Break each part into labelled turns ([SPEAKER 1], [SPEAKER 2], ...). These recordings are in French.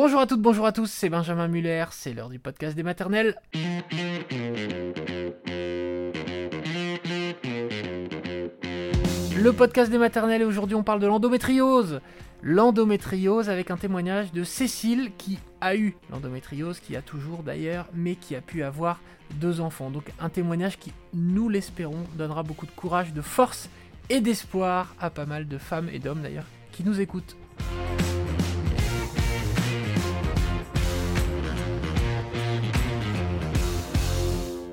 [SPEAKER 1] Bonjour à toutes, bonjour à tous, c'est Benjamin Muller, c'est l'heure du podcast des maternelles. Le podcast des maternelles et aujourd'hui on parle de l'endométriose. L'endométriose avec un témoignage de Cécile qui a eu l'endométriose, qui a toujours d'ailleurs, mais qui a pu avoir deux enfants. Donc un témoignage qui, nous l'espérons, donnera beaucoup de courage, de force et d'espoir à pas mal de femmes et d'hommes d'ailleurs qui nous écoutent.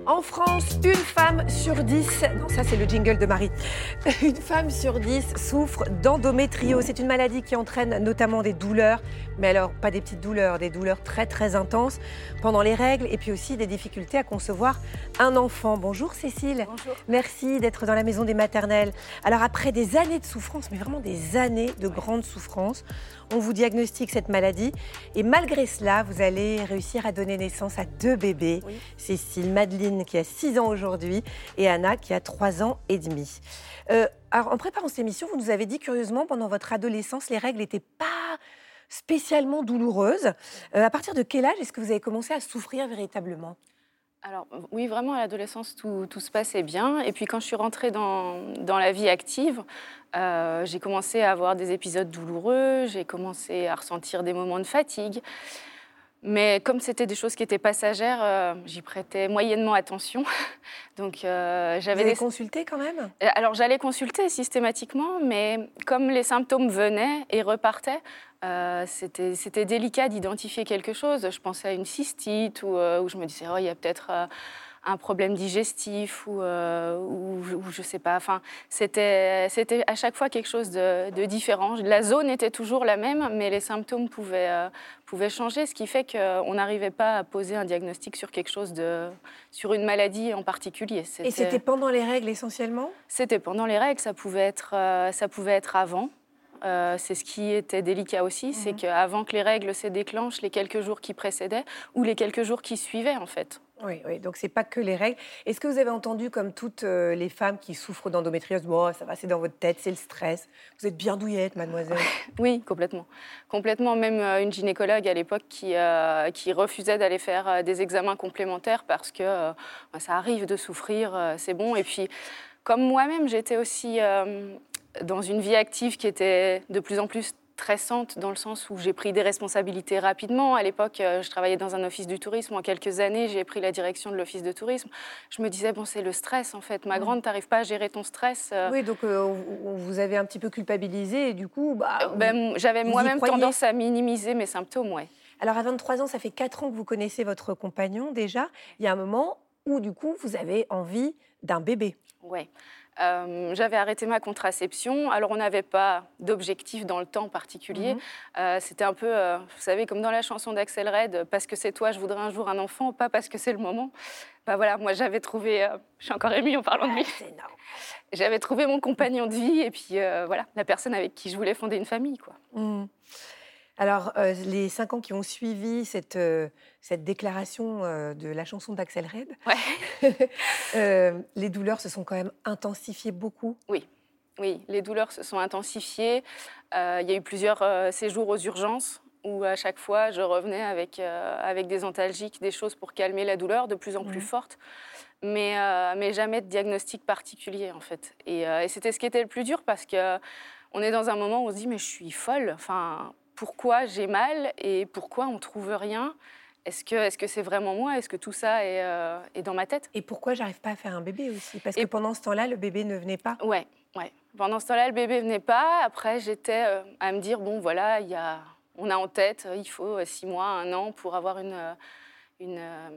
[SPEAKER 2] En France, une femme sur dix, non ça c'est le jingle de Marie, une femme sur dix souffre d'endométriose. C'est une maladie qui entraîne notamment des douleurs, mais alors pas des petites douleurs, des douleurs très très intenses pendant les règles et puis aussi des difficultés à concevoir un enfant. Bonjour Cécile.
[SPEAKER 3] Bonjour.
[SPEAKER 2] Merci d'être dans la maison des maternelles. Alors après des années de souffrance, mais vraiment des années de grande souffrance, on vous diagnostique cette maladie et malgré cela, vous allez réussir à donner naissance à deux bébés.
[SPEAKER 3] Oui.
[SPEAKER 2] Cécile Qui a 6 ans aujourd'hui et Anna qui a 3 ans et demi. Euh, alors en préparant cette émission, vous nous avez dit curieusement pendant votre adolescence, les règles n'étaient pas spécialement douloureuses. Euh, à partir de quel âge est-ce que vous avez commencé à souffrir véritablement?
[SPEAKER 3] Alors oui, vraiment à l'adolescence, tout, se passait bien. Et puis quand je suis rentrée dans, dans la vie active, euh, j'ai commencé à avoir des épisodes douloureux, j'ai commencé à ressentir des moments de fatigue. Mais comme c'était des choses qui étaient passagères, euh, j'y prêtais moyennement attention. Donc euh,
[SPEAKER 2] Vous
[SPEAKER 3] j'avais des...
[SPEAKER 2] consulté quand même?
[SPEAKER 3] Euh, Alors j'allais consulter systématiquement, mais comme les symptômes venaient et repartaient, euh, c'était délicat d'identifier quelque chose. Je pensais à une cystite ou, euh, je me disais, oh, il y a peut-être un problème digestif ou, euh, ou, ou je sais pas. Enfin, c'était à chaque fois quelque chose de, de différent. La zone était toujours la même, mais les symptômes pouvaient, euh, pouvaient changer, ce qui fait qu'on n'arrivait pas à poser un diagnostic sur quelque chose de, sur une maladie en particulier.
[SPEAKER 2] Et c'était pendant les règles essentiellement?
[SPEAKER 3] C'était pendant les règles, ça pouvait être, euh, ça pouvait être avant. Euh, c'est ce qui était délicat aussi, c'est
[SPEAKER 2] Mhm.
[SPEAKER 3] qu'avant que les règles se déclenchent, les quelques jours qui précédaient ou les quelques jours qui suivaient en fait.
[SPEAKER 2] Oui, oui, donc c'est pas que les règles. Est-ce que vous avez entendu, comme toutes euh, les femmes qui souffrent d'endométriose, bon, ça va, c'est dans votre tête, c'est le stress. Vous êtes bien douillette, mademoiselle.
[SPEAKER 3] Oui, complètement. Complètement, même euh, une gynécologue à l'époque qui, euh, refusait d'aller faire des examens complémentaires parce que bah, ça arrive de souffrir, c'est bon. Et puis, comme moi-même, j'étais aussi dans une vie active qui était de plus en plus stressante dans le sens où j'ai pris des responsabilités rapidement. À l'époque, euh, je travaillais dans un office du tourisme. En quelques années, j'ai pris la direction de l'office de tourisme. Je me disais, bon, c'est le stress en fait. Ma grande, t'arrives pas à gérer ton stress. euh,
[SPEAKER 2] Oui, donc euh, vous avez un petit peu culpabilisé et du coup, bah,
[SPEAKER 3] euh, ben, J'avais moi-même tendance à minimiser mes symptômes, ouais.
[SPEAKER 2] Alors à 23 ans, ça fait 4 ans que vous connaissez votre compagnon déjà. Il y a un moment où du coup, vous avez envie d'un bébé.
[SPEAKER 3] Ouais. Euh, J'avais arrêté ma contraception. Alors, on n'avait pas d'objectif dans le temps particulier.
[SPEAKER 2] Mhm.
[SPEAKER 3] Euh, C'était un peu, euh, vous savez, comme dans la chanson d'Axel Red, parce que c'est toi, je voudrais un jour un enfant, pas parce que c'est le moment. Bah voilà, moi j'avais trouvé, je suis encore émue en parlant de lui,
[SPEAKER 2] C'est énorme.
[SPEAKER 3] j'avais trouvé mon compagnon de vie et puis voilà, la personne avec qui je voulais fonder une famille. Quoi.
[SPEAKER 2] Mm. Alors, euh, les 5 ans qui ont suivi cette, euh, cette déclaration euh, de la chanson d'Axel Red,
[SPEAKER 3] Ouais.
[SPEAKER 2] les douleurs se sont quand même intensifiées beaucoup.
[SPEAKER 3] Oui, les douleurs se sont intensifiées. Il y a eu plusieurs séjours aux urgences où à chaque fois je revenais avec, avec des antalgiques, des choses pour calmer la douleur de plus en plus forte, mais, mais jamais de diagnostic particulier en fait. Et, et c'était ce qui était le plus dur parce que on est dans un moment où on se dit mais je suis folle. Enfin, pourquoi j'ai mal et pourquoi on trouve rien Est-ce que c'est vraiment moi? Est-ce que tout ça est, euh, est dans ma tête?
[SPEAKER 2] Et pourquoi j'arrive pas à faire un bébé aussi? Parce
[SPEAKER 3] Et-
[SPEAKER 2] que pendant ce temps-là, le bébé ne venait pas.
[SPEAKER 3] Ouais, ouais. Pendant ce temps-là, le bébé venait pas. Après, j'étais euh, à me dire bon, voilà, il y a, on a en tête, euh, il faut six mois, un an pour avoir une une, euh,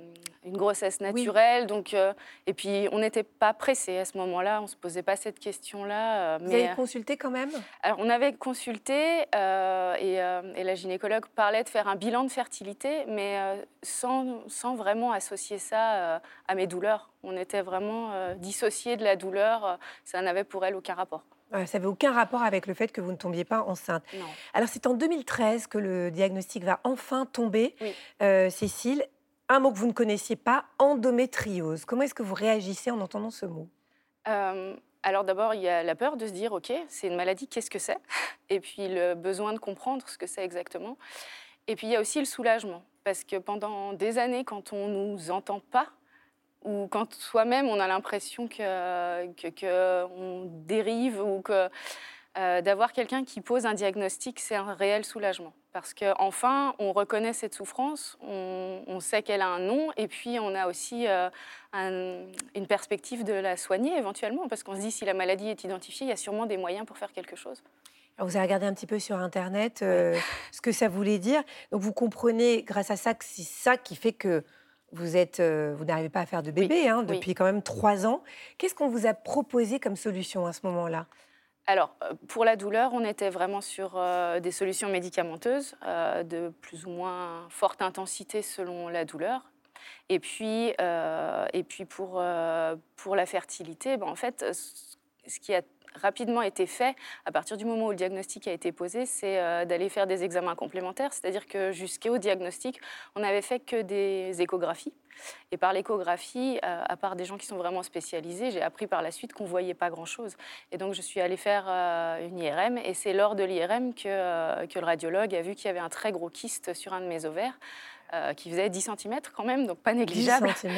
[SPEAKER 3] une grossesse naturelle. Donc, euh, et puis, on n'était pas pressé à ce moment-là. On se posait pas cette question-là. euh,
[SPEAKER 2] Vous
[SPEAKER 3] mais
[SPEAKER 2] avez consulté quand même?
[SPEAKER 3] alors, on avait consulté euh, et, euh, et la gynécologue parlait de faire un bilan de fertilité, mais sans, sans vraiment associer ça à mes douleurs. On était vraiment dissociés de la douleur. Ça n'avait pour elle aucun rapport.
[SPEAKER 2] Ça n'avait aucun rapport avec le fait que vous ne tombiez pas enceinte.
[SPEAKER 3] Non.
[SPEAKER 2] Alors, c'est en 2013 que le diagnostic va enfin tomber.
[SPEAKER 3] Oui.
[SPEAKER 2] Euh, Cécile, un mot que vous ne connaissiez pas, endométriose. Comment est-ce que vous réagissez en entendant ce mot?
[SPEAKER 3] Euh, alors d'abord, il y a la peur de se dire, OK, c'est une maladie, qu'est-ce que c'est? Et puis le besoin de comprendre ce que c'est exactement. Et puis il y a aussi le soulagement, parce que pendant des années, quand on nous entend pas, ou quand soi-même on a l'impression que, que, on dérive ou que euh, d'avoir quelqu'un qui pose un diagnostic, c'est un réel soulagement. Parce qu'enfin, on reconnaît cette souffrance, on, sait qu'elle a un nom, et puis on a aussi euh, une perspective de la soigner éventuellement, parce qu'on se dit si la maladie est identifiée, il y a sûrement des moyens pour faire quelque chose.
[SPEAKER 2] vous avez regardé un petit peu sur Internet euh, ce que ça voulait dire. Donc vous comprenez grâce à ça que c'est ça qui fait que vous êtes, vous n'arrivez pas à faire de bébé hein, depuis quand même trois ans. Qu'est-ce qu'on vous a proposé comme solution à ce moment-là?
[SPEAKER 3] Alors, euh, pour la douleur, on était vraiment sur euh, des solutions médicamenteuses euh, de plus ou moins forte intensité selon la douleur. Et puis, et puis pour, pour la fertilité, ben, en fait, ce qui a rapidement été fait à partir du moment où le diagnostic a été posé, c'est euh, d'aller faire des examens complémentaires. C'est-à-dire que jusqu'au diagnostic, on n'avait fait que des échographies. Et par l'échographie, euh, à part des gens qui sont vraiment spécialisés, j'ai appris par la suite qu'on ne voyait pas grand-chose. Et donc je suis allée faire euh, une IRM et c'est lors de l'IRM que, que le radiologue a vu qu'il y avait un très gros kyste sur un de mes ovaires. qui faisait 10 cm quand même, donc pas négligeable. 10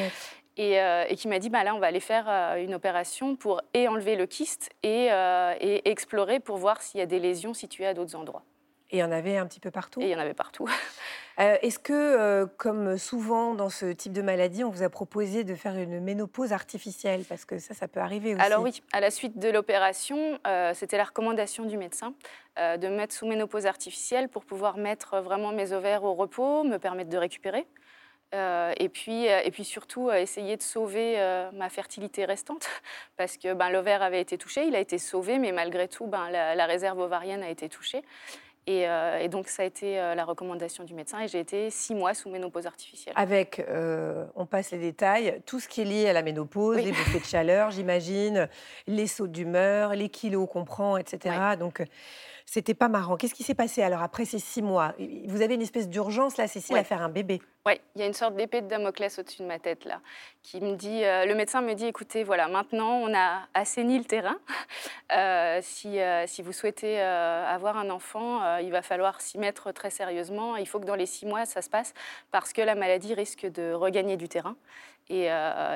[SPEAKER 3] euh, et, qui m'a dit bah là on va aller faire euh, une opération pour et enlever le kyste et, euh, et explorer pour voir s'il y a des lésions situées à d'autres endroits.
[SPEAKER 2] Et il y en avait un petit peu partout
[SPEAKER 3] Et il y en avait partout.
[SPEAKER 2] Est-ce que, comme souvent dans ce type de maladie, on vous a proposé de faire une ménopause artificielle? Parce que ça, ça peut arriver aussi.
[SPEAKER 3] Alors oui, à la suite de l'opération, c'était la recommandation du médecin de me mettre sous ménopause artificielle pour pouvoir mettre vraiment mes ovaires au repos, me permettre de récupérer. Euh, et, puis, euh, et puis surtout, euh, essayer de sauver ma fertilité restante, parce que ben, l'ovaire avait été touché, il a été sauvé, mais malgré tout, ben, la, réserve ovarienne a été touchée. Et, donc, ça a été la recommandation du médecin, et j'ai été six mois sous ménopause artificielle.
[SPEAKER 2] Avec, on passe les détails, tout ce qui est lié à la ménopause, les bouffées de chaleur, j'imagine, les sauts d'humeur, les kilos qu'on prend, etc. Donc, c'était pas marrant. Qu'est-ce qui s'est passé alors après ces six mois? Vous avez une espèce d'urgence là, Cécile, à faire un bébé?
[SPEAKER 3] Oui, il y a une sorte d'épée de Damoclès au-dessus de ma tête là, qui me dit, euh, le médecin me dit, écoutez, voilà, maintenant on a assaini le terrain. Euh, si, euh, si, vous souhaitez avoir un enfant, il va falloir s'y mettre très sérieusement. Il faut que dans les six mois ça se passe parce que la maladie risque de regagner du terrain et,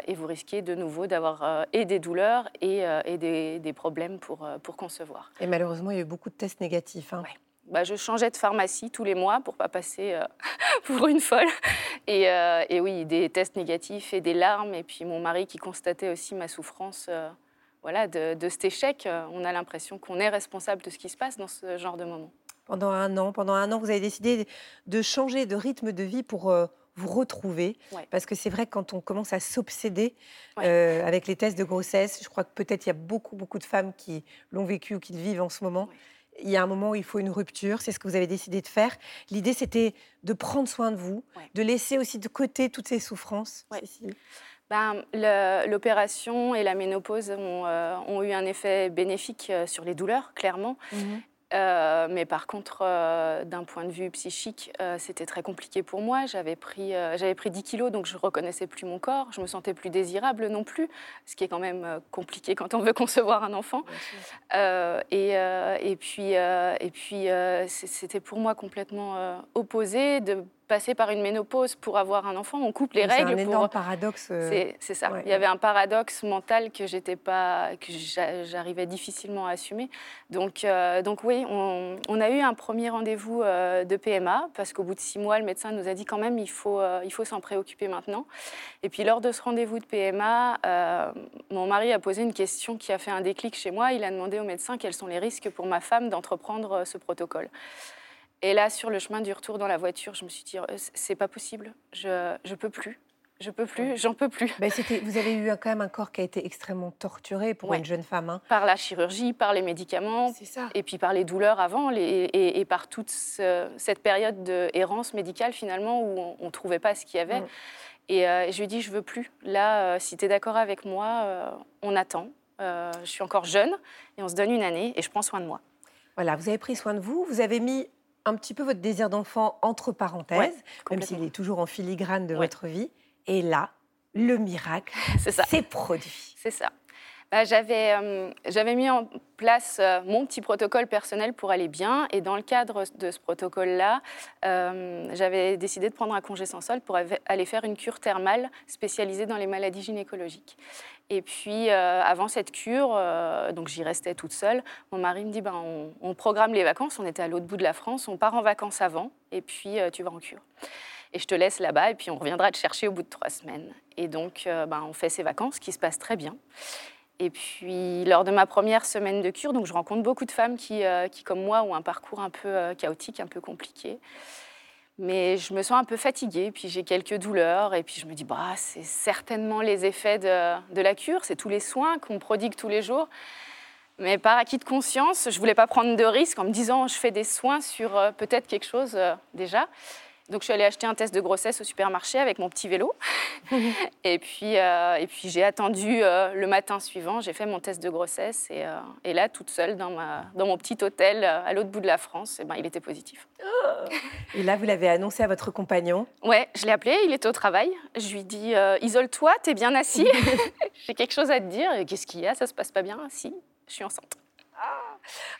[SPEAKER 3] et vous risquez de nouveau d'avoir et des douleurs et, et des, des, problèmes pour, pour concevoir.
[SPEAKER 2] Et malheureusement, il y a eu beaucoup de tests négatifs. Hein.
[SPEAKER 3] Bah, je changeais de pharmacie tous les mois pour pas passer euh, pour une folle. Euh, et, oui, des tests négatifs et des larmes. Et puis mon mari qui constatait aussi ma souffrance euh, voilà, de, cet échec. on a l'impression qu'on est responsable de ce qui se passe dans ce genre de moment.
[SPEAKER 2] Pendant un an, pendant un an, vous avez décidé de changer de rythme de vie pour vous retrouver. Parce que c'est vrai que quand on commence à s'obséder avec les tests de grossesse, je crois que peut-être il y a beaucoup, beaucoup de femmes qui l'ont vécu ou qui le vivent en ce moment il y a un moment où il faut une rupture, c'est ce que vous avez décidé de faire. L'idée, c'était de prendre soin de vous, de laisser aussi de côté toutes ces souffrances.
[SPEAKER 3] Ben, L'opération et la ménopause ont, euh, eu un effet bénéfique euh, sur les douleurs, clairement. Mhm. Euh, mais par contre, euh, d'un point de vue psychique, euh, c'était très compliqué pour moi. J'avais pris, j'avais pris 10 kilos, donc je reconnaissais plus mon corps. Je me sentais plus désirable non plus, ce qui est quand même compliqué quand on veut concevoir un enfant. Et, et, puis, et puis c'était pour moi complètement opposé de passer par une ménopause pour avoir un enfant, on coupe les règles.
[SPEAKER 2] C'est un énorme paradoxe.
[SPEAKER 3] Euh, c'est ça. Il y avait un paradoxe mental que j'étais pas, que j'arrivais difficilement à assumer. Donc, euh, donc oui, on, a eu un premier rendez-vous euh, de PMA parce qu'au bout de six mois, le médecin nous a dit quand même il faut, il faut s'en préoccuper maintenant. Et puis lors de ce rendez-vous de PMA, mon mari a posé une question qui a fait un déclic chez moi. Il a demandé au médecin quels sont les risques pour ma femme d'entreprendre ce protocole. Et là, sur le chemin du retour dans la voiture, je me suis dit, euh, c'est pas possible, je, je peux plus. Je peux plus, j'en peux plus.
[SPEAKER 2] Ben vous avez eu quand même un corps qui a été extrêmement torturé pour une jeune femme. Hein.
[SPEAKER 3] Par la chirurgie, par les médicaments,
[SPEAKER 2] ça.
[SPEAKER 3] et puis par les douleurs avant, les, et, par toute cette période d'errance médicale finalement où on ne trouvait pas ce qu'il y avait. Euh, et je lui ai dit, je veux plus. Là, euh, si tu es d'accord avec moi, on attend. je suis encore jeune et on se donne une année et je prends soin de moi.
[SPEAKER 2] Voilà, vous avez pris soin de vous, vous avez mis un petit peu votre désir d'enfant entre parenthèses, même s'il est toujours en filigrane de votre vie. Et là, le miracle s'est produit.
[SPEAKER 3] C'est ça. Bah, j'avais, j'avais mis en place mon petit protocole personnel pour aller bien. Et dans le cadre de ce protocole-là, j'avais décidé de prendre un congé sans solde pour aller faire une cure thermale spécialisée dans les maladies gynécologiques. Et puis, avant cette cure, donc j'y restais toute seule, mon mari me dit ben, on, programme les vacances. On était à l'autre bout de la France, on part en vacances avant, et puis tu vas en cure et je te laisse là-bas et puis on reviendra te chercher au bout de trois semaines. Et donc, euh, ben, on fait ces vacances qui se passent très bien. Et puis, lors de ma première semaine de cure, donc je rencontre beaucoup de femmes qui, euh, qui comme moi, ont un parcours un peu euh, chaotique, un peu compliqué. Mais je me sens un peu fatiguée, puis j'ai quelques douleurs, et puis je me dis, bah, c'est certainement les effets de, la cure, c'est tous les soins qu'on prodigue tous les jours. Mais par acquis de conscience, je voulais pas prendre de risques en me disant, je fais des soins sur peut-être quelque chose déjà. Donc je suis allée acheter un test de grossesse au supermarché avec mon petit vélo. et puis, euh, et puis j'ai attendu euh, le matin suivant, j'ai fait mon test de grossesse. Et, euh, et là, toute seule, dans, ma, dans mon petit hôtel à l'autre bout de la France, et eh ben, il était positif.
[SPEAKER 2] Et là, vous l'avez annoncé à votre compagnon?
[SPEAKER 3] Ouais, je l'ai appelé, il était au travail. Je lui dis Isole-toi, t'es bien assis. j'ai quelque chose à te dire. Qu'est-ce qu'il y a? Ça se passe pas bien? Si, je suis enceinte.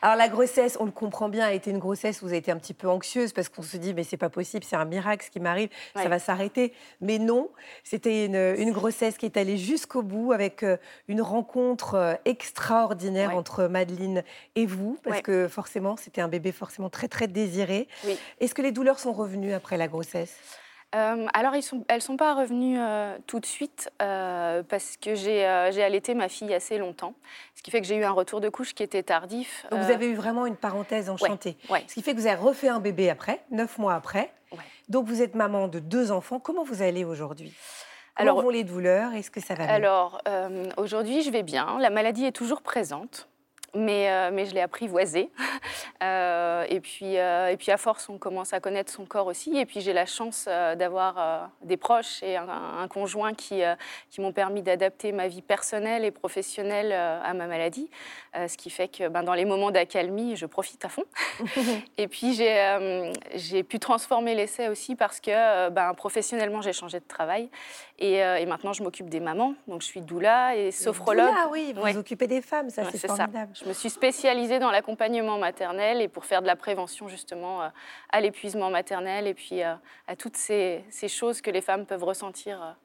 [SPEAKER 2] Alors la grossesse, on le comprend bien, a été une grossesse où vous avez été un petit peu anxieuse parce qu'on se dit mais c'est pas possible, c'est un miracle ce qui m'arrive, ça va s'arrêter. Mais non, c'était une, grossesse qui est allée jusqu'au bout avec euh, une rencontre euh, extraordinaire entre Madeleine et vous parce que forcément c'était un bébé forcément très très désiré. Est-ce que les douleurs sont revenues après la grossesse?
[SPEAKER 3] Euh, alors, elles ne sont pas revenues euh, tout de suite euh, parce que j'ai allaité ma fille assez longtemps, ce qui fait que j'ai eu un retour de couche qui était tardif.
[SPEAKER 2] Donc, vous avez eu vraiment une parenthèse enchantée. Ce qui fait que vous avez refait un bébé après, neuf mois après. Donc, vous êtes maman de deux enfants. Comment vous allez aujourd'hui? Comment alors, vont les douleurs? Est-ce que ça va bien?
[SPEAKER 3] Alors, aujourd'hui, je vais bien. La maladie est toujours présente mais, euh, mais je l'ai apprivoisé. euh, et, puis, euh, et puis, à force, on commence à connaître son corps aussi. Et puis, j'ai la chance euh, d'avoir des proches et un, conjoint qui, qui m'ont permis d'adapter ma vie personnelle et professionnelle à ma maladie. ce qui fait que ben, dans les moments d'accalmie, je profite à fond. et puis, j'ai j'ai pu transformer l'essai aussi parce que ben, professionnellement, j'ai changé de travail. Et, et maintenant, je m'occupe des mamans. Donc, je suis doula et sophrologue.
[SPEAKER 2] Doula, oui, vous vous occupez des femmes, ça, c'est formidable.
[SPEAKER 3] Je me suis spécialisée dans l'accompagnement maternel et pour faire de la prévention justement euh, à l'épuisement maternel et puis euh, à toutes ces, ces, choses que les femmes peuvent ressentir.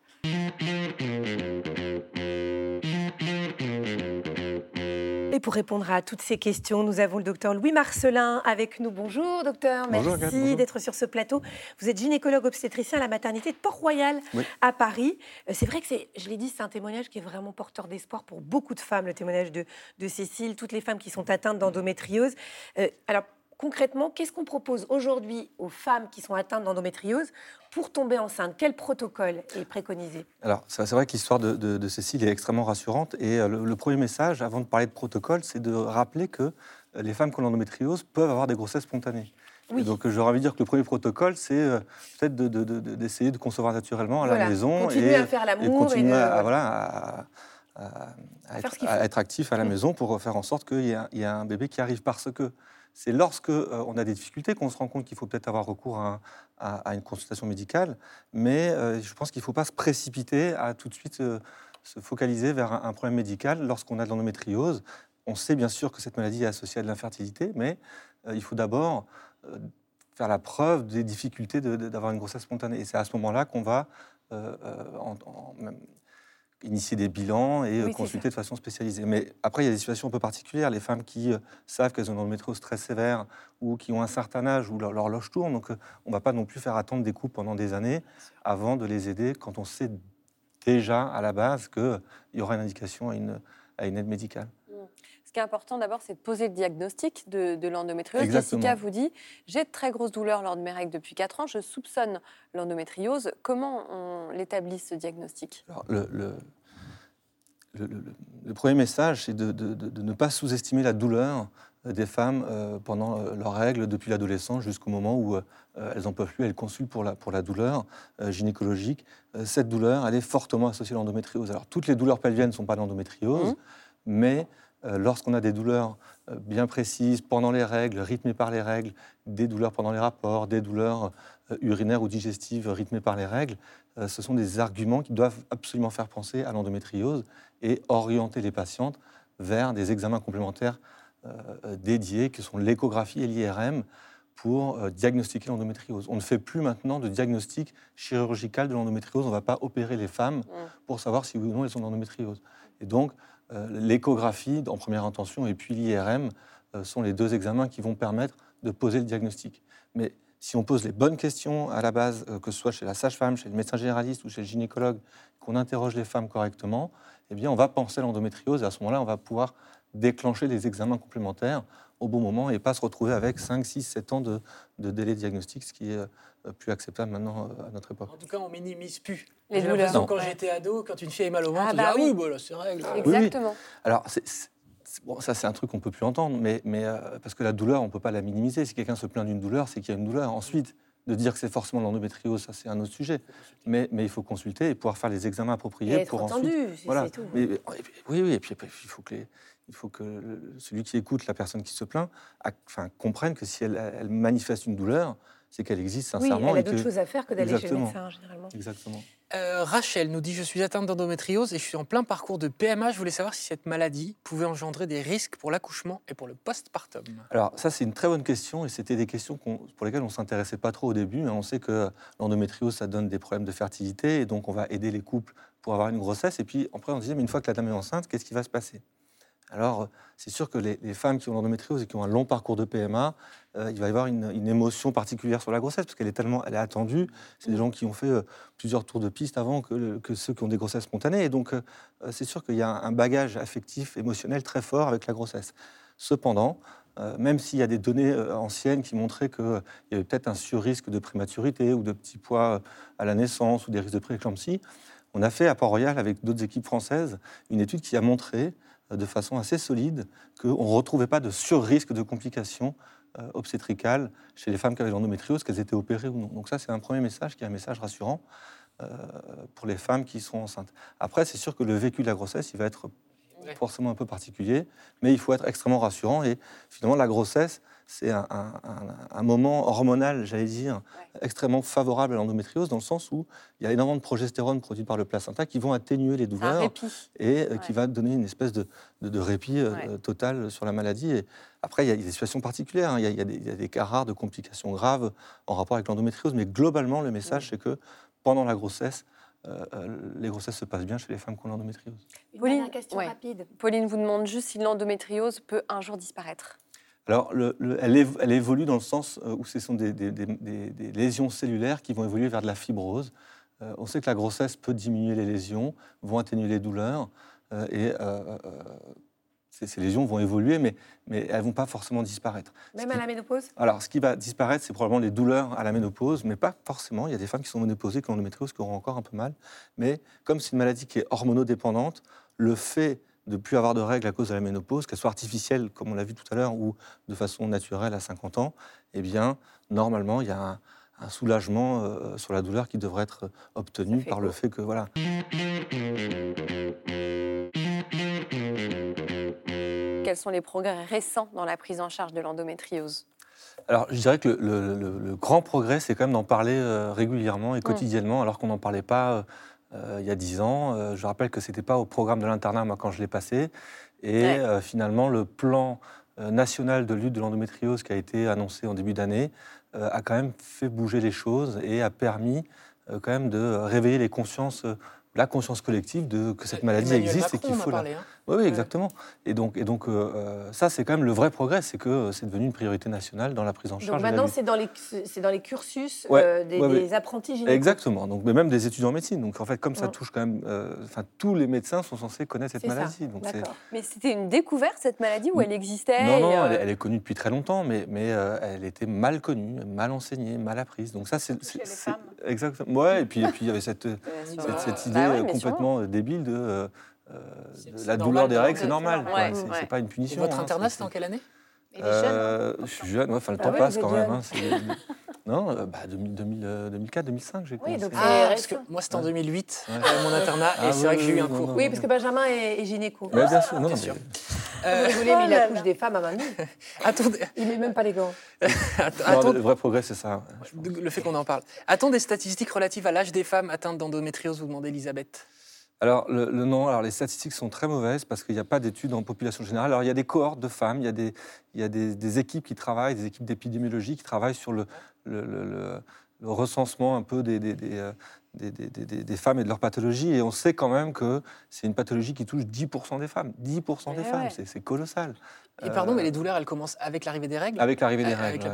[SPEAKER 2] Et pour répondre à toutes ces questions, nous avons le docteur Louis Marcelin avec nous. Bonjour docteur, merci d'être sur ce plateau. Vous êtes gynécologue obstétricien à la maternité de Port-Royal à Paris. Euh, c'est vrai que c'est, je l'ai dit, c'est un témoignage qui est vraiment porteur d'espoir pour beaucoup de femmes, le témoignage de, de Cécile, toutes les femmes qui sont atteintes d'endométriose. Euh, alors concrètement, qu'est-ce qu'on propose aujourd'hui aux femmes qui sont atteintes d'endométriose pour tomber enceinte? Quel protocole est préconisé?
[SPEAKER 4] Alors, c'est vrai que l'histoire de, Cécile est extrêmement rassurante. Et euh, le, premier message, avant de parler de protocole, c'est de rappeler que euh, les femmes qui ont l'endométriose peuvent avoir des grossesses spontanées. Oui. donc, j'aurais envie de dire que le premier protocole, c'est euh, peut-être d'essayer de, concevoir naturellement à la maison.
[SPEAKER 2] Continuer à faire l'amour.
[SPEAKER 4] Et continuer à, voilà, à, être, actif à la maison pour faire en sorte qu'il y, ait un bébé qui arrive parce que c'est lorsque euh, on a des difficultés qu'on se rend compte qu'il faut peut-être avoir recours à, une consultation médicale. Mais euh, je pense qu'il ne faut pas se précipiter à tout de suite euh, se focaliser vers un, problème médical lorsqu'on a de l'endométriose. On sait bien sûr que cette maladie est associée à de l'infertilité, mais il faut d'abord faire la preuve des difficultés d'avoir une grossesse spontanée. Et c'est à ce moment-là qu'on va en, initier des bilans et euh, consulter de façon spécialisée. Mais après, il y a des situations un peu particulières. Les femmes qui euh, savent qu'elles ont une endométriose très sévère ou qui ont un certain âge où leur, loge tourne. Donc, euh, on ne va pas non plus faire attendre des couples pendant des années avant de les aider quand on sait déjà à la base qu'il y aura une indication à une, à une aide médicale.
[SPEAKER 5] Ce qui est important d'abord, c'est de poser le diagnostic de, de l'endométriose. Jessica vous dit J'ai de très grosses douleurs lors de mes règles depuis 4 ans, je soupçonne l'endométriose. Comment on l'établit ce diagnostic?
[SPEAKER 4] Le, le, premier message, c'est de, ne pas sous-estimer la douleur des femmes euh, pendant euh, leurs règles depuis l'adolescence jusqu'au moment où euh, elles n'en peuvent plus, elles consultent pour la, pour la douleur gynécologique. cette douleur, elle est fortement associée à l'endométriose. Alors, toutes les douleurs pelviennes ne sont pas l'endométriose, mmh. mais lorsqu'on a des douleurs bien précises pendant les règles, rythmées par les règles, des douleurs pendant les rapports, des douleurs urinaires ou digestives rythmées par les règles, ce sont des arguments qui doivent absolument faire penser à l'endométriose et orienter les patientes vers des examens complémentaires dédiés, qui sont l'échographie et l'IRM, pour diagnostiquer l'endométriose. On ne fait plus maintenant de diagnostic chirurgical de l'endométriose. On ne va pas opérer les femmes mmh. pour savoir si oui ou non elles ont l'endométriose. Et donc, l'échographie en première intention et puis l'IRM sont les deux examens qui vont permettre de poser le diagnostic. Mais si on pose les bonnes questions à la base, euh, que ce soit chez la sage-femme, chez le médecin généraliste ou chez le gynécologue, qu'on interroge les femmes correctement, eh bien, on va penser l'endométriose et à ce moment-là, on va pouvoir déclencher les examens complémentaires au bon moment et pas se retrouver avec 5, 6, 7 ans de, délai de diagnostic, ce qui est euh, plus acceptable maintenant euh, à notre époque.
[SPEAKER 1] En tout cas, on minimise plus. Les douleurs. Quand j'étais ado, quand une fille est mal au ventre, ah, on bah dit, ah oui, bah, c'est règle.
[SPEAKER 5] Exactement.
[SPEAKER 4] Alors, c'est Bon, ça, c'est un truc qu'on ne peut plus entendre, mais, mais euh, parce que la douleur, on ne peut pas la minimiser. Si quelqu'un se plaint d'une douleur, c'est qu'il y a une douleur. Ensuite, de dire que c'est forcément l'endométriose, ça, c'est un autre sujet. Mais, mais, il faut consulter et pouvoir faire les examens appropriés pour ensuite.
[SPEAKER 2] voilà. Tout.
[SPEAKER 4] oui, oui, et puis, il faut que, il faut que celui qui écoute la personne qui se plaint enfin, comprenne que si elle, elle manifeste une douleur, c'est qu'elle existe sincèrement.
[SPEAKER 2] Oui, elle a d'autres choses à faire que d'aller chez le médecin, généralement.
[SPEAKER 4] Exactement.
[SPEAKER 1] Euh, Rachel nous dit Je suis atteinte d'endométriose et je suis en plein parcours de PMA. Je voulais savoir si cette maladie pouvait engendrer des risques pour l'accouchement et pour le postpartum.
[SPEAKER 4] Alors, ça, c'est une très bonne question et c'était des questions pour lesquelles on ne s'intéressait pas trop au début. On sait que l'endométriose, ça donne des problèmes de fertilité et donc on va aider les couples pour avoir une grossesse. Et puis après, on se disait Mais une fois que la dame est enceinte, qu'est-ce qui va se passer? Alors, c'est sûr que les, femmes qui ont l'endométriose et qui ont un long parcours de PMA, euh, il va y avoir une, émotion particulière sur la grossesse, parce qu'elle est tellement elle est attendue. C'est des gens qui ont fait euh, plusieurs tours de piste avant que, ceux qui ont des grossesses spontanées. Et donc, euh, c'est sûr qu'il y a un bagage affectif, émotionnel très fort avec la grossesse. Cependant, même s'il y a des données anciennes qui montraient qu'il y avait peut-être un surrisque de prématurité ou de petits poids à la naissance ou des risques de prééclampsie, on a fait à Port-Royal, avec d'autres équipes françaises, une étude qui a montré de façon assez solide qu'on ne retrouvait pas de surrisque de complications euh, obstétricales chez les femmes qui avaient l'endométriose, qu'elles étaient opérées ou non. Donc ça, c'est un premier message qui est un message rassurant euh, pour les femmes qui sont enceintes. Après, c'est sûr que le vécu de la grossesse, il va être forcément un peu particulier, mais il faut être extrêmement rassurant. Et finalement, la grossesse, c'est un, moment hormonal, j'allais dire, extrêmement favorable à l'endométriose, dans le sens où il y a énormément de progestérone produit par le placenta qui vont atténuer les douleurs et euh, qui va donner une espèce de, répit euh, total sur la maladie. Et après, il y a des situations particulières, hein. il, y a, des, cas rares de complications graves en rapport avec l'endométriose, mais globalement, le message, c'est que pendant la grossesse, euh, les grossesses se passent bien chez les femmes qui ont l'endométriose.
[SPEAKER 2] Pauline, question rapide.
[SPEAKER 5] Pauline vous demande juste si l'endométriose peut un jour disparaître.
[SPEAKER 4] Alors, elle, évolue dans le sens euh, où ce sont des, lésions cellulaires qui vont évoluer vers de la fibrose. Euh, on sait que la grossesse peut diminuer les lésions, vont atténuer les douleurs, euh, et ces, lésions vont évoluer, mais, elles ne vont pas forcément disparaître.
[SPEAKER 2] Même à la ménopause?
[SPEAKER 4] Alors, ce qui va disparaître, c'est probablement les douleurs à la ménopause, mais pas forcément. Il y a des femmes qui sont ménopausées, qui ont l'endométriose, qui auront encore un peu mal. Mais comme c'est une maladie qui est hormonodépendante, le fait de plus avoir de règles à cause de la ménopause, qu'elles soient artificielles, comme on l'a vu tout à l'heure, ou de façon naturelle à 50 ans, eh bien, normalement, il y a un, soulagement euh, sur la douleur qui devrait être obtenu par le fait que, voilà.
[SPEAKER 5] Quels sont les progrès récents dans la prise en charge de l'endométriose?
[SPEAKER 4] Alors, je dirais que le, grand progrès, c'est quand même d'en parler euh, régulièrement et mmh. quotidiennement, alors qu'on n'en parlait pas euh, il y a dix ans. Euh, je rappelle que ce n'était pas au programme de l'internat, moi, quand je l'ai passé. Et euh, finalement, le plan national de lutte de l'endométriose qui a été annoncé en début d'année a quand même fait bouger les choses et a permis quand même de réveiller les consciences la conscience collective de que cette maladie existe et qu'il faut la... Hein. Oui, exactement. Et donc, et donc euh, euh, ça, c'est quand même le vrai progrès, c'est que euh, c'est devenu une priorité nationale dans la prise en charge. Donc
[SPEAKER 2] maintenant, c'est dans, les, dans les cursus des, apprentis gynécologues.
[SPEAKER 4] Exactement, donc, mais même des étudiants en médecine. Donc en fait, comme ça touche quand même... Enfin, tous les médecins sont censés connaître cette maladie. Donc
[SPEAKER 5] mais c'était une découverte, cette maladie, ou elle existait
[SPEAKER 4] Non, non, elle, est connue depuis très longtemps, mais, mais elle était mal connue, mal enseignée, mal apprise. Donc ça, c'est... Exactement. Ouais, et puis, et puis il y avait cette, cette, idée bah complètement débile de euh, la douleur des règles, c'est normal. c'est pas une punition.
[SPEAKER 1] votre hein, internat, c'était en quelle année
[SPEAKER 4] euh, je suis jeune, enfin, le ah temps passe quand même. Hein, non, euh, bah, 2004, 2005, j'ai commencé.
[SPEAKER 1] ah, parce que moi, c'était en 2008, mon internat, et ah c'est vrai que j'ai eu un cours.
[SPEAKER 2] Oui, parce que Benjamin est, gynéco.
[SPEAKER 4] bien sûr, non, bien sûr.
[SPEAKER 2] Euh... Vous voulez, mais il accouche des femmes à nue.
[SPEAKER 1] Attendez.
[SPEAKER 2] Il met même pas les gants.
[SPEAKER 4] Le vrai progrès, c'est ça.
[SPEAKER 1] Le fait qu'on en parle. A-t-on des statistiques relatives à l'âge des femmes atteintes d'endométriose Vous demandez Elisabeth.
[SPEAKER 4] Alors, les statistiques sont très mauvaises parce qu'il n'y a pas d'études en population générale. Alors, il y a des cohortes de femmes, il y a des, équipes qui travaillent, des équipes d'épidémiologie qui travaillent sur le, recensement un peu des, des, euh, des, femmes et de leur pathologie. Et on sait quand même que c'est une pathologie qui touche 10% des femmes. 10% des eh femmes, c'est colossal.
[SPEAKER 1] Et pardon, mais les douleurs, elles commencent avec l'arrivée des règles
[SPEAKER 4] Avec l'arrivée des règles.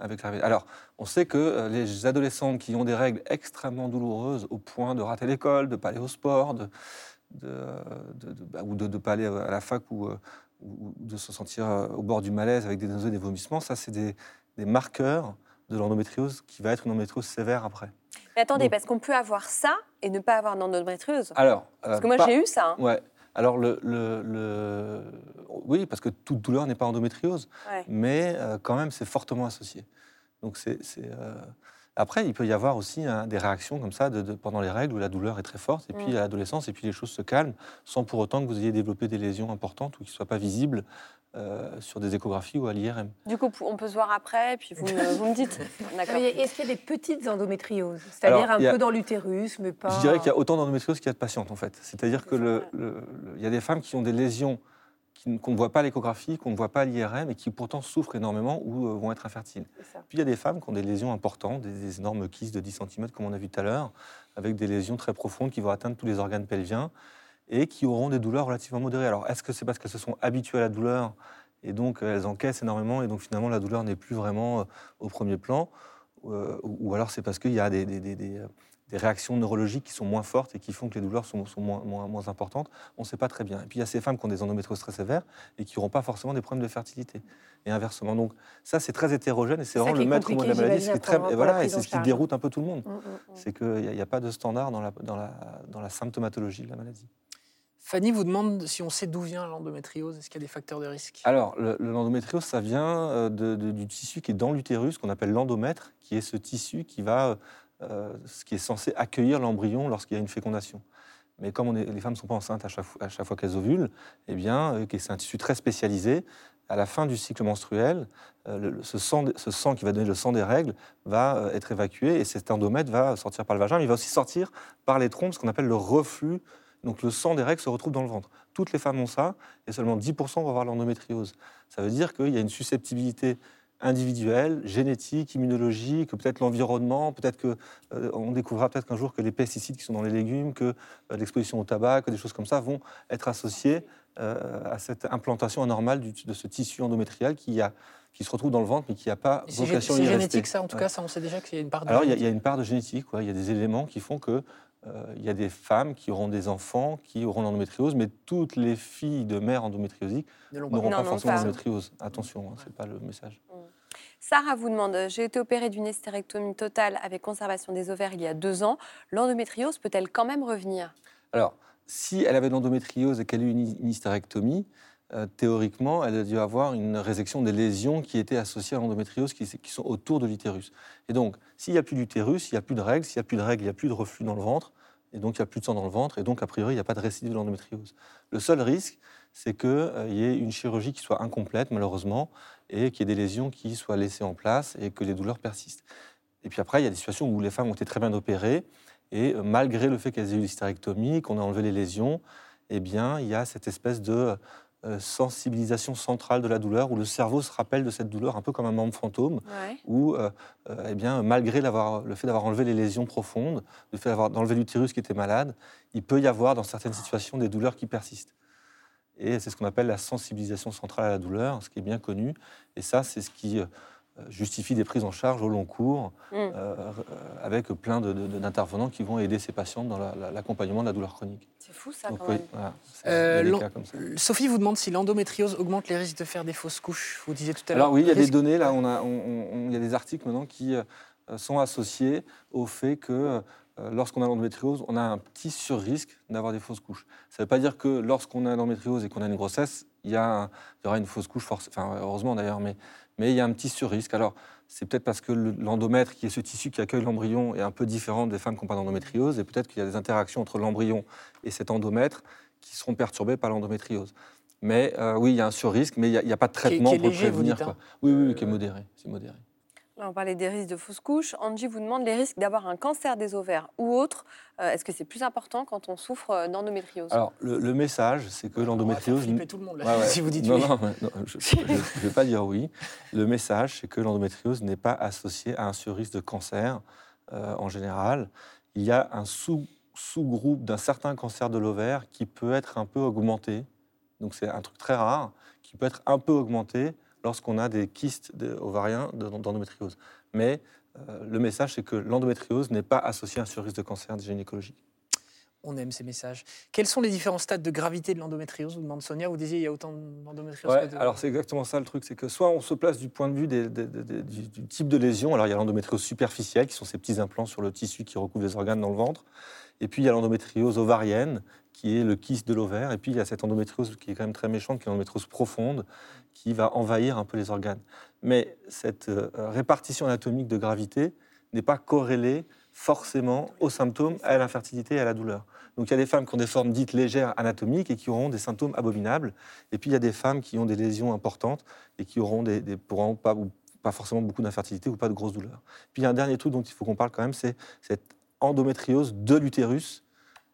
[SPEAKER 4] Avec la Alors, on sait que euh, les adolescentes qui ont des règles extrêmement douloureuses au point de rater l'école, de ne pas aller au sport, de, de, bah, ou de ne pas aller à la fac ou, euh, ou, de se sentir euh, au bord du malaise avec des nausées, des vomissements, ça, c'est des, des marqueurs de l'endométriose qui va être une endométriose sévère après.
[SPEAKER 5] Mais attendez, parce qu'on peut avoir ça et ne pas avoir d'endométriose.
[SPEAKER 4] Alors,
[SPEAKER 5] parce que moi j'ai eu ça.
[SPEAKER 4] Hein. Ouais. Alors, le, le, oui, parce que toute douleur n'est pas endométriose, mais euh, quand même, c'est fortement associé. Donc, c'est. Euh, après, il peut y avoir aussi hein, des réactions comme ça de, pendant les règles où la douleur est très forte, et puis mm. à l'adolescence, et puis les choses se calment, sans pour autant que vous ayez développé des lésions importantes ou qui ne soient pas visibles euh, sur des échographies ou à l'IRM.
[SPEAKER 5] Du coup, on peut se voir après, puis vous me, vous me dites.
[SPEAKER 2] Est-ce qu'il y a des petites endométrioses? C'est-à-dire un peu dans l'utérus, mais pas.
[SPEAKER 4] Je dirais qu'il y a autant d'endométriose qu'il y a de patientes, en fait. C'est-à-dire qu'il le, y a des femmes qui ont des lésions qu'on ne voit pas à l'échographie, qu'on ne voit pas à l'IRM et qui pourtant souffrent énormément ou euh, vont être infertiles. Puis il y a des femmes qui ont des lésions importantes, des, énormes kystes de 10 cm, comme on a vu tout à l'heure, avec des lésions très profondes qui vont atteindre tous les organes pelviens et qui auront des douleurs relativement modérées. Alors, est-ce que c'est parce qu'elles se sont habituées à la douleur et donc elles encaissent énormément et donc finalement la douleur n'est plus vraiment euh, au premier plan euh, Ou alors c'est parce qu'il y a des, des, réactions neurologiques qui sont moins fortes et qui font que les douleurs sont, moins, moins, importantes? On ne sait pas très bien. Et puis il y a ces femmes qui ont des endométrioses très sévères et qui n'auront pas forcément des problèmes de fertilité. Et inversement. Donc ça, c'est très hétérogène et c'est vraiment le maître mot de la maladie. Ce très, et voilà, et c'est ce qui déroute un peu tout le monde. Mmh, mmh, mmh. C'est qu'il n'y a, a, pas de standard dans la, dans, la, dans la symptomatologie de la maladie.
[SPEAKER 1] Fanny vous demande si on sait d'où vient l'endométriose, est-ce qu'il y a des facteurs de risque?
[SPEAKER 4] Alors, l'endométriose, ça vient euh, du tissu qui est dans l'utérus, qu'on appelle l'endomètre, qui est ce tissu qui va, euh, ce qui est censé accueillir l'embryon lorsqu'il y a une fécondation. Mais comme les femmes ne sont pas enceintes à chaque, à chaque fois qu'elles ovulent, eh bien, euh, c'est un tissu très spécialisé. À la fin du cycle menstruel, ce, sang, ce, sang, qui va donner le sang des règles va être évacué et cet endomètre va sortir par le vagin, mais il va aussi sortir par les trompes, ce qu'on appelle le reflux donc le sang des règles se retrouve dans le ventre. Toutes les femmes ont ça, et seulement 10% vont avoir l'endométriose. Ça veut dire qu'il y a une susceptibilité individuelle, génétique, immunologique, peut-être l'environnement, peut-être euh, découvrira peut-être qu'un jour que les pesticides qui sont dans les légumes, que euh, l'exposition au tabac, que des choses comme ça vont être associées euh, à cette implantation anormale de ce tissu endométrial qui, a, qui se retrouve dans le ventre mais qui n'a pas vocation
[SPEAKER 1] à C'est génétique ça, en tout cas, ça on sait déjà qu'il y a une part de
[SPEAKER 4] Alors il y, a une part de génétique, il y a des éléments qui font que il y a des femmes qui auront des enfants qui auront l'endométriose, mais toutes les filles de mères endométriosiques n'auront pas forcément l'endométriose. Attention, hein, ce n'est pas le message. Mm.
[SPEAKER 5] Sarah vous demande J'ai été opérée d'une hystérectomie totale avec conservation des ovaires il y a deux ans. L'endométriose peut-elle quand même revenir?
[SPEAKER 4] Alors, si elle avait de l'endométriose et qu'elle a eu une hystérectomie, euh, théoriquement, elle a dû avoir une résection des lésions qui étaient associées à l'endométriose, qui, sont autour de l'utérus. Et donc, s'il n'y a plus d'utérus, il n'y a plus de règles, s'il n'y a plus de règles, il n'y a plus de reflux dans le ventre, et donc il n'y a plus de sang dans le ventre, et donc a priori, il n'y a pas de récidive de l'endométriose. Le seul risque, c'est qu'il euh, y ait une chirurgie qui soit incomplète, malheureusement, et qu'il y ait des lésions qui soient laissées en place et que les douleurs persistent. Et puis après, il y a des situations où les femmes ont été très bien opérées, et euh, malgré le fait qu'elles aient eu l'hystérectomie, qu'on a enlevé les lésions, eh bien, il y a cette espèce de sensibilisation centrale de la douleur, où le cerveau se rappelle de cette douleur un peu comme un membre fantôme, où, euh, euh, eh bien, malgré le fait d'avoir enlevé les lésions profondes, le fait d'avoir enlevé l'utérus qui était malade, il peut y avoir dans certaines situations des douleurs qui persistent. Et c'est ce qu'on appelle la sensibilisation centrale à la douleur, ce qui est bien connu. Et ça, c'est ce qui euh, justifie des prises en charge au long cours, mm. euh, euh, avec plein d'intervenants qui vont aider ces patients dans l'accompagnement de la douleur chronique.
[SPEAKER 5] C'est fou ça, quand même.
[SPEAKER 1] Sophie vous demande si l'endométriose augmente les risques de faire des fausses couches. Vous disiez tout à l'heure.
[SPEAKER 4] Alors oui, il y a des données, là, on a, il y a des articles maintenant qui sont associés au fait que lorsqu'on a l'endométriose, on a un petit sur-risque d'avoir des fausses couches. Ça ne veut pas dire que lorsqu'on a l'endométriose et qu'on a une grossesse, il y, a il y aura une fausse couche, enfin, heureusement d'ailleurs, mais mais il y a un petit sur-risque. Alors, c'est peut-être parce que l'endomètre, qui est ce tissu qui accueille l'embryon, est un peu différent des femmes qui n'ont pas d'endométriose, et peut-être qu'il y a des interactions entre l'embryon et cet endomètre qui seront perturbées par l'endométriose. Mais oui, il y a un surrisque, mais il n'y a, pas de traitement pour
[SPEAKER 1] léger,
[SPEAKER 4] prévenir.
[SPEAKER 1] Vous dites, hein.
[SPEAKER 4] oui, oui, oui, qui est modéré. C'est modéré
[SPEAKER 5] on parlait des risques de fausse couche. Angie vous demande les risques d'avoir un cancer des ovaires ou autre. Euh, est-ce que c'est plus important quand on souffre euh, d'endométriose?
[SPEAKER 4] Alors, le, message, c'est que l'endométriose.
[SPEAKER 1] Tout le monde là, si vous dites oui.
[SPEAKER 4] Non, non, je ne vais pas dire oui. Le message, c'est que l'endométriose n'est pas associée à un surrisque de cancer euh, en général. Il y a un sous, sous-groupe d'un certain cancer de l'ovaire qui peut être un peu augmenté. Donc, c'est un truc très rare qui peut être un peu augmenté lorsqu'on a des kystes ovariens d'endométriose. Mais euh, le message, c'est que l'endométriose n'est pas associée à un surrisque de cancer gynécologique.
[SPEAKER 1] On aime ces messages. Quels sont les différents stades de gravité de l'endométriose Vous demande Sonia, vous disiez il y a autant d'endométriose
[SPEAKER 4] ouais, Alors c'est exactement ça le truc, c'est que soit on se place du point de vue du, du, type de lésion, alors il y a l'endométriose superficielle, qui sont ces petits implants sur le tissu qui recouvre les organes dans le ventre, et puis il y a l'endométriose ovarienne, qui est le kyste de l'ovaire. Et puis il y a cette endométriose qui est quand même très méchante, qui est l'endométriose profonde, qui va envahir un peu les organes. Mais cette euh, répartition anatomique de gravité n'est pas corrélée forcément aux symptômes, à l'infertilité et à la douleur. Donc il y a des femmes qui ont des formes dites légères anatomiques et qui auront des symptômes abominables. Et puis il y a des femmes qui ont des lésions importantes et qui auront des, pourront pas, pas forcément beaucoup d'infertilité ou pas de grosses douleurs. Puis il y a un dernier truc dont il faut qu'on parle quand même, c'est cette endométriose de l'utérus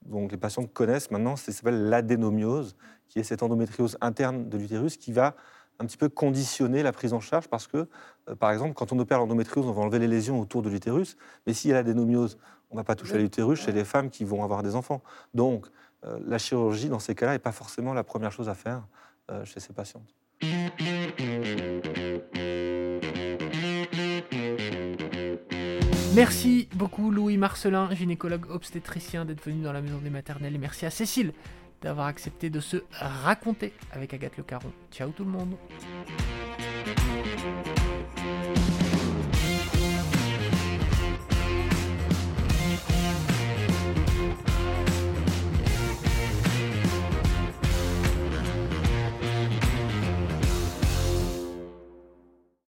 [SPEAKER 4] donc les patients connaissent maintenant, ça s'appelle l'adénomiose, qui est cette endométriose interne de l'utérus qui va un petit peu conditionner la prise en charge parce que, euh, par exemple, quand on opère l'endométriose, on va enlever les lésions autour de l'utérus, mais s'il y a l'adénomiose, on ne va pas toucher à l'utérus chez les femmes qui vont avoir des enfants. Donc, euh, la chirurgie, dans ces cas-là, n'est pas forcément la première chose à faire euh, chez ces patientes.
[SPEAKER 1] Merci beaucoup Louis Marcelin, gynécologue obstétricien, d'être venu dans la maison des maternelles. Et merci à Cécile d'avoir accepté de se raconter avec Agathe Le Caron. Ciao tout le monde